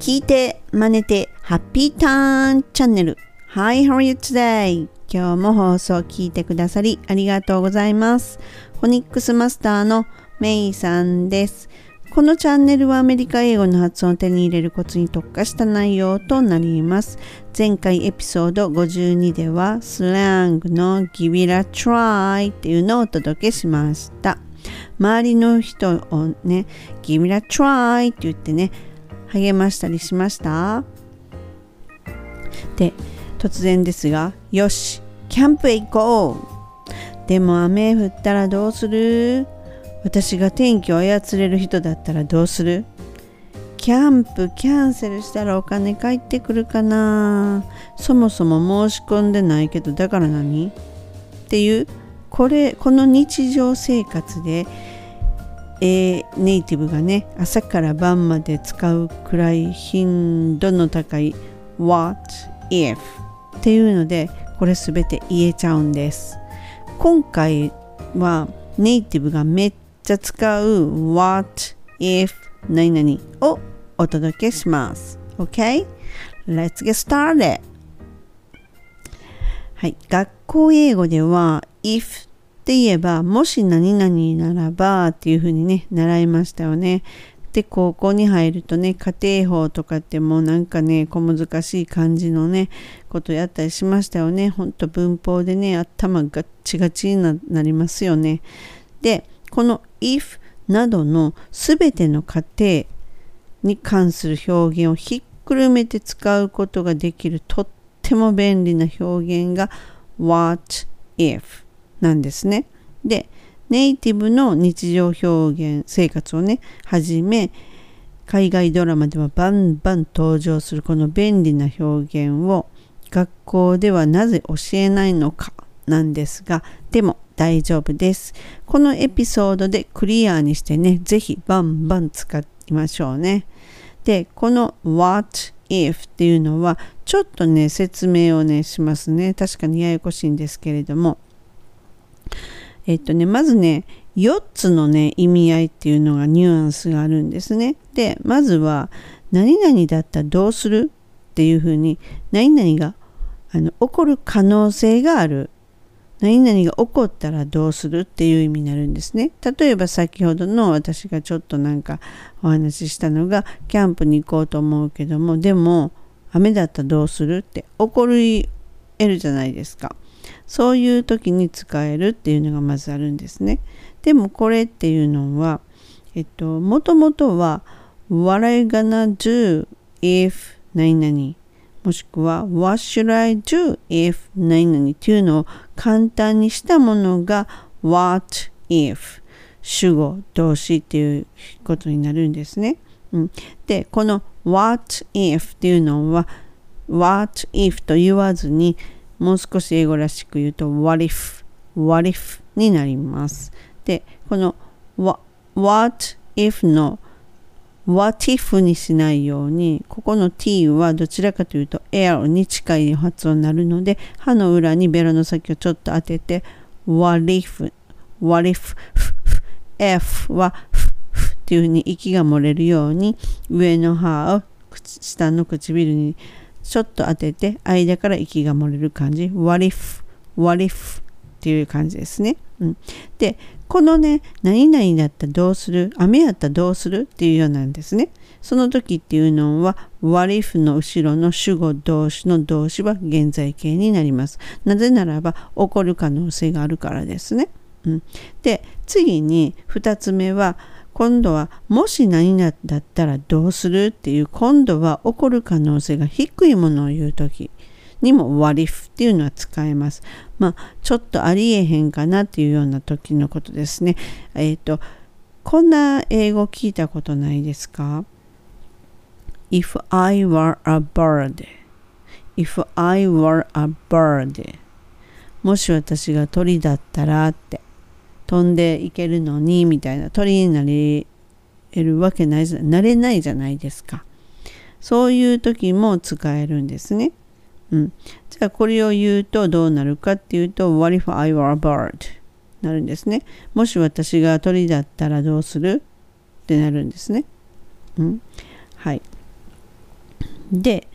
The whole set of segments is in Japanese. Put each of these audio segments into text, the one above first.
聞いて、真似て、ハッピーターンチャンネル。Hi, how are you today? 今日も放送を聞いてくださりありがとうございます。フォニックスマスターのメイさんです。このチャンネルはアメリカ英語の発音を手に入れるコツに特化した内容となります。前回エピソード52ではスラングの Give it a try っていうのをお届けしました。周りの人をね、Give it a try って言ってね、励ましたりしました？で突然ですがよしキャンプへ行こう。でも雨降ったらどうする？私が天気を操れる人だったらどうする？キャンプキャンセルしたらお金返ってくるかな？そもそも申し込んでないけどだから何？っていうこれこの日常生活でえネイティブがね朝から晩まで使うくらい頻度の高い What if っていうのでこれすべて言えちゃうんです。今回はネイティブがめっちゃ使う What if 何々をお届けします。OK? Let's get started はい学校英語では if って言えば、もし何々ならばっていうふうにね、習いましたよね。で、高校に入るとね、家庭法とかってもうなんかね、小難しい感じのね、ことやったりしましたよね。ほんと文法でね、頭ガッチガチになりますよね。で、この if などのすべての過程に関する表現をひっくるめて使うことができるとっても便利な表現が what if なんですね。でネイティブの日常表現生活をねはじめ海外ドラマではバンバン登場するこの便利な表現を学校ではなぜ教えないのかなんですがでも大丈夫です。このエピソードでクリアにしてね是非バンバン使いましょうね。でこの What if っていうのはちょっとね説明をねしますね確かにややこしいんですけれどもえっとね、まずね、4つのね、意味合いっていうのがニュアンスがあるんですね。で、まずは、何々だったらどうするっていうふうに、何々があの起こる可能性がある。何々が起こったらどうするっていう意味になるんですね。例えば先ほどの私がちょっとなんかお話ししたのが、キャンプに行こうと思うけども、でも、雨だったらどうするって起こり得るじゃないですか。そういう時に使えるっていうのがまずあるんですね。でもこれっていうのは、えっと、もともとは What I gonna do if 何々もしくは What should I do if 何々っていうのを簡単にしたものが What if 主語動詞っていうことになるんですね。うん、でこの What if っていうのは What if と言わずにもう少し英語らしく言うと what if, what if になります。で、この what if の what if にしないように、ここの t はどちらかというと l に近い発音になるので、歯の裏にベロの先をちょっと当てて、what if, what if, f はっていうふうに息が漏れるように、上の歯を下の唇にちょっと当てて間から息が漏れる感じ What if? What if? っていう感じですね。うん、でこのね何々だったらどうする？雨やったらどうする？っていうようなんですね。その時っていうのは What if の後ろの主語動詞の動詞は現在形になります。なぜならば起こる可能性があるからですね。うん、で次に2つ目は今度はもし何だったらどうするっていう今度は起こる可能性が低いものを言う時にも what if っていうのは使えます。まあちょっとありえへんかなっていうような時のことですね。えっ、ー、とこんな英語聞いたことないですか ?If I were a bird If I were a bird もし私が鳥だったらって飛んでいけるのにみたいな鳥になれるわけないじゃなれないじゃないですか。そういう時も使えるんですね。うん、じゃあこれを言うとどうなるかっていうと What if I were a bird? なるんですね。もし私が鳥だったらどうするってなるんですね、うん、はい。で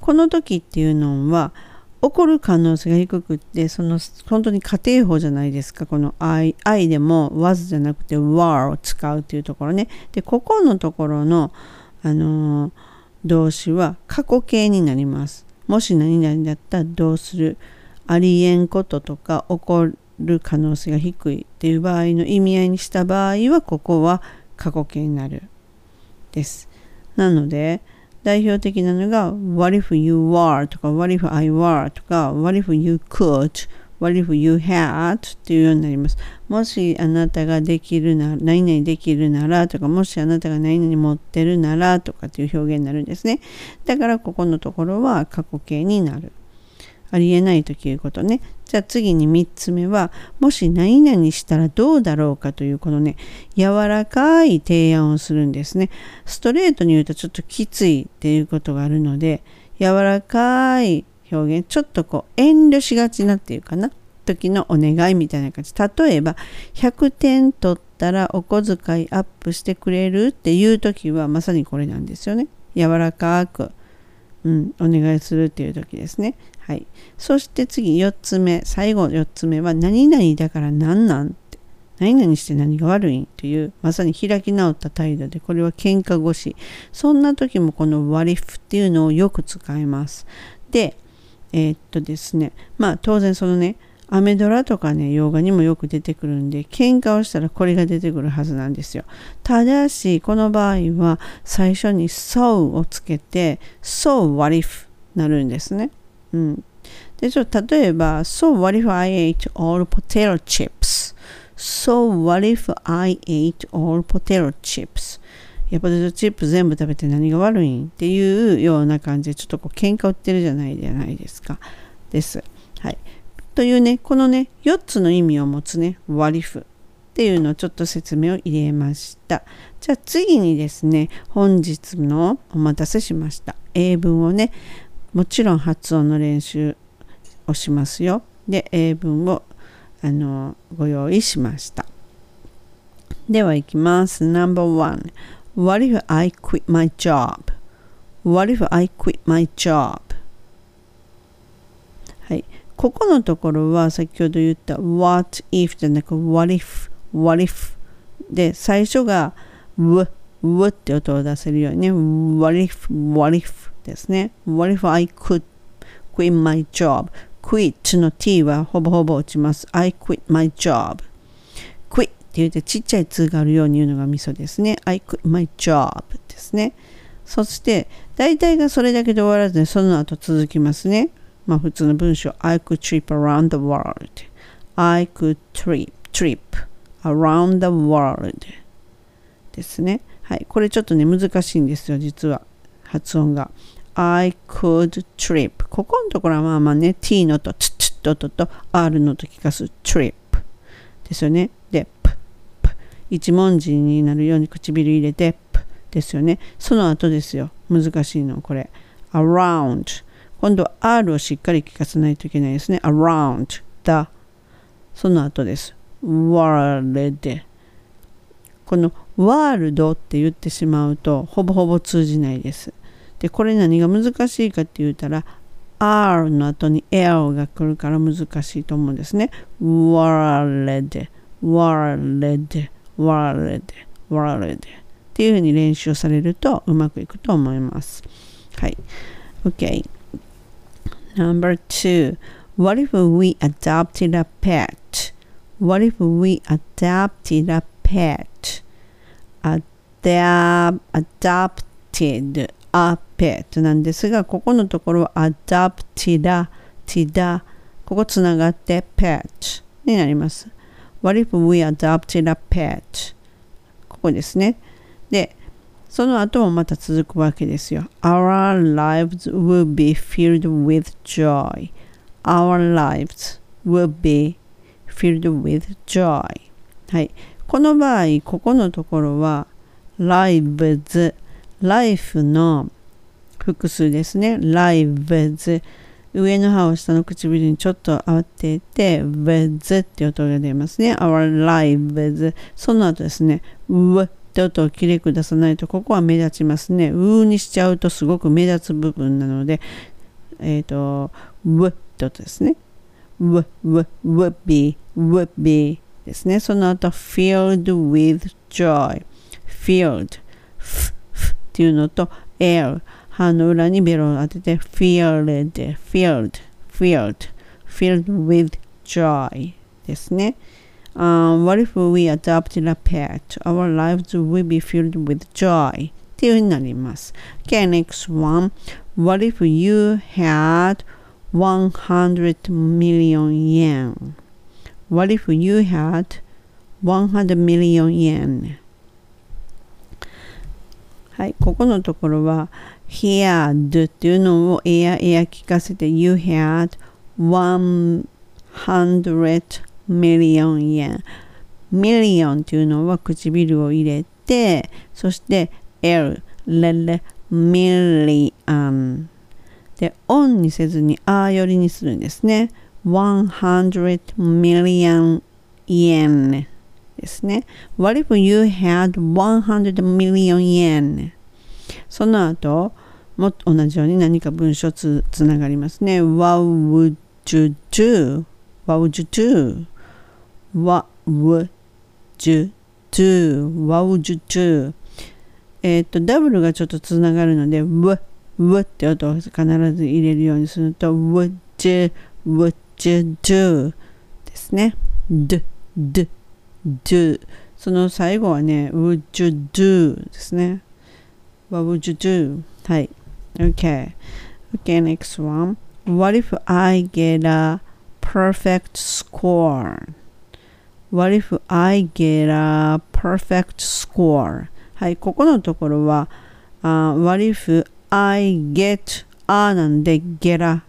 この時っていうのは起こる可能性が低くってその本当に家庭法じゃないですか。この愛愛でも was じゃなくて were を使うっていうところね。でここのところのあのー、動詞は過去形になります。もし何々だったらどうする？ありえんこととか起こる可能性が低いっていう場合の意味合いにした場合はここは過去形になる。です。なので代表的なのが What if you were とか What if I were とか What if you could What if you had っていうようになります。もしあなたができるなら、何々できるならとか、もしあなたが何々持ってるならとかっていう表現になるんですね。だからここのところは過去形になる。ありえないということね。じゃあ次に3つ目は、もし何々したらどうだろうかというこのね、柔らかい提案をするんですね。ストレートに言うとちょっときついっていうことがあるので、柔らかい表現、ちょっとこう遠慮しがちなっていうかな、時のお願いみたいな感じ。例えば、100点取ったらお小遣いアップしてくれるっていう時はまさにこれなんですよね。柔らかく、うん、お願いするっていう時ですね。はい。そして次4つ目、最後4つ目は何々だから何なんって。何々して何が悪いんという、まさに開き直った態度で、これは喧嘩腰。そんな時もこの what if っていうのをよく使います。で、えー、っとですね、まあ当然そのね、アメドラとかね、洋画にもよく出てくるんで、喧嘩をしたらこれが出てくるはずなんですよ。ただし、この場合は最初に so をつけて、so what if なるんですね。うん。で、ちょっと例えば、So what if I ate all potato chips? So what if I ate all potato chips? いや、ポテトチップ全部食べて何が悪いんっていうような感じで、ちょっとこう喧嘩売ってるじゃないじゃないですか。です。はい。というね、このね、4つの意味を持つね、what if っていうのをちょっと説明を入れました。じゃあ次にですね、本日のお待たせしました英文をね、もちろん発音の練習をしますよ。で、英文をあのご用意しました。では行きます。No.1 What if I quit my job?What if I quit my job? はい。ここのところは先ほど言った What if じゃなく What if, What if で最初が W, w って音を出せるようにね What if, What if ですね。What if I could quit my job? quit の t はほぼほぼ落ちます。I quit my job. quit って言ってちっちゃい通があるように言うのがミソですね。I quit my job ですね。そして大体がそれだけで終わらずにその後続きますね。まあ普通の文章 I could trip around the world. I could trip, trip around the world ですね。はい。これちょっとね難しいんですよ、実は。発音が。I could trip ここのところはまあまあね T のとツツととと R のと聞かす。trip ですよね。で P, P 一文字になるように唇入れて P ですよね。その後ですよ。難しいのこれ。Around 今度は R をしっかり聞かせないといけないですね。Around the その後です。World このワールドって言ってしまうとほぼほぼ通じないですでこれ何が難しいかって言ったら R の後に L が来るから難しいと思うんですね。world, world, world, world っていうふうに練習されるとうまくいくと思います。はい。OK。Number two. What if we adopted a pet? What if we adopted a pet? Adap adopted a pet なんですが、ここのところは adopted, tida ここつながって pet になります。What if we adopted a pet? ここですね。で、その後もまた続くわけですよ。Our lives will be filled with joy. Our lives will be filled with joy. はい。この場合、ここのところは lives life の複数ですね。lives 上の歯を下の唇にちょっと当てて with って音が出ますね。our lives その後ですね。w って音をきれく出さないと、ここは目立ちますね。うーにしちゃうとすごく目立つ部分なので、えっ、ー、と、w って音ですね。w, w, would be, would be ですね。その後、filled with joy, filled, f, f っていうのと、air、歯の裏にベロを当てて、filled, filled, filled, filled with joy ですね。Um, what if we adopted a pet? Our lives will be filled with joy. っていう風になります。Okay, next one. What if you had 100 million yen? What if you had 100 million yen? はい、ここのところは had っていうのをエアエア聞かせて You had 100 million yen. million っていうのは唇を入れてそして L レレ million でオンにせずにあよりにするんですね。100 million yen ですね What if you had 100 million yen その後も同じように何か文章つつながりますね What would you do? What would you do? What would you do? What would you do? えっ、と、ダブルがちょっとつながるので、w, w って音を必ず入れるようにすると、would you, would you do ですね。d, d, do その最後はね、would you do ですね。What would you do? はい。Okay. Okay, next one. What if I get a perfect score? What if I get a perfect score? はい、ここのところは、uh, What if I get a なんで get a,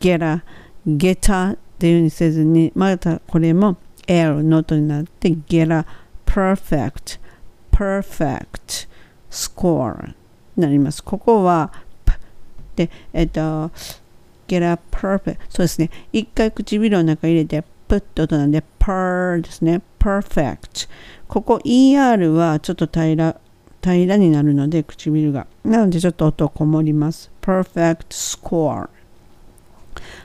get a, get a っていう風にせずに、またこれも L の音になって get a perfect, perfect score になります。ここは、で、えっと、get a perfect そうですね。一回唇の中入れて、プッと音なんで、per ですね。perfect ここ ER はちょっと平ら平らになるので唇がなのでちょっと音こもります perfect score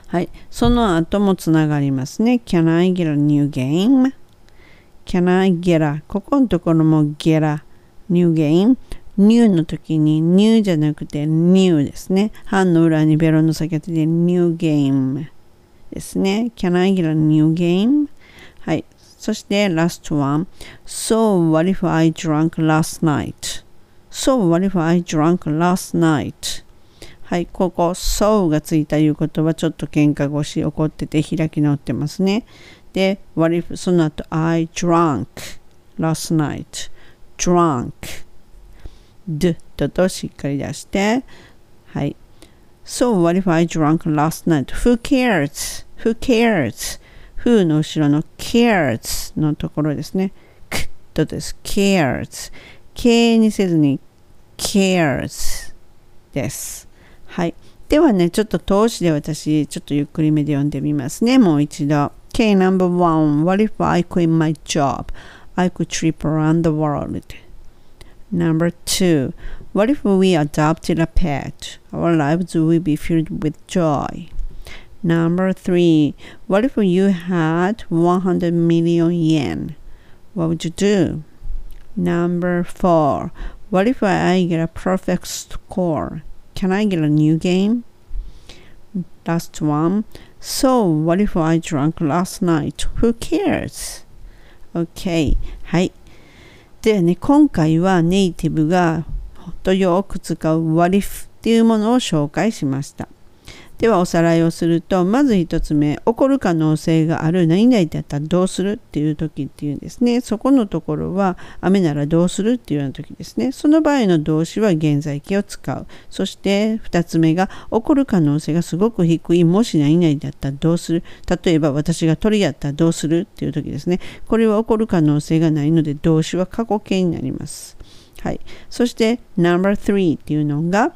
はいその後もつながりますね can I get a new game can I get a ここのところも get a new game new の時に new じゃなくて new ですね。半の裏にベロの先当てて new game ですね。Can I get a new game? はい。そして last one. So what if I drank last night? So what if I drank last night? はい、ここ so がついたいうことはちょっと喧嘩腰怒ってて開き直ってますね。で、what if その後 I drank last night. drunk d ととしっかり出して、はい。So what if I drank last night? Who cares? Who cares? who の後ろの cares のところですね。k とです。cares。k にせずに cares です。はい。ではね、ちょっと投資で私、ちょっとゆっくりめで読んでみますね。もう一度。K number one. What if I quit my job? I could trip around the world. Number two. What if we adopted a pet? Our lives will be filled with joy. Number three, what if you had 100 million yen? What would you do? Number four, what if I get a perfect score? Can I get a new game? Last one, so what if I drank last night? Who cares? Okay. はい。でね、今回はネイティブがとよく使う What if っていうものを紹介しました。ではおさらいをすると、まず1つ目、起こる可能性がある何々だったらどうするっていう時っていうんですね。そこのところは、雨ならどうするっていうような時ですね。その場合の動詞は現在形を使う。そして2つ目が、起こる可能性がすごく低い、もし何々だったらどうする例えば私が鳥やったらどうするっていう時ですね。これは起こる可能性がないので、動詞は過去形になります。はい。そして No.3 っていうのが、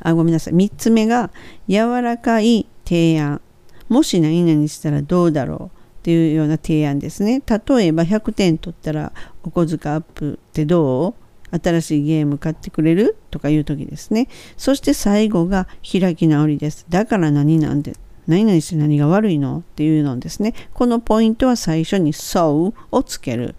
あ、ごめんなさい。3つ目が、柔らかい提案。もし何々したらどうだろうっていうような提案ですね。例えば100点取ったらお小遣いアップってどう？新しいゲーム買ってくれる？とかいう時ですね。そして最後が開き直りです。だから何なんで何々して何が悪いのっていうのですね。このポイントは最初に so をつける。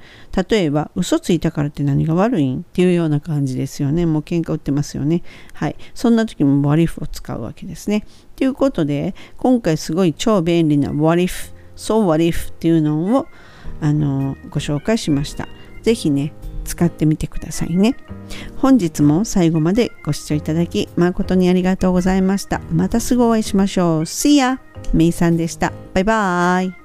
例えば、嘘ついたからって何が悪いんっていうような感じですよね。もう喧嘩売ってますよね。はい。そんな時も what if を使うわけですね。ということで、今回すごい超便利な what if、so what if っていうのをあのご紹介しました。ぜひね、使ってみてくださいね。本日も最後までご視聴いただき誠にありがとうございました。またすぐお会いしましょう。See ya! めいさんでした。バイバーイ。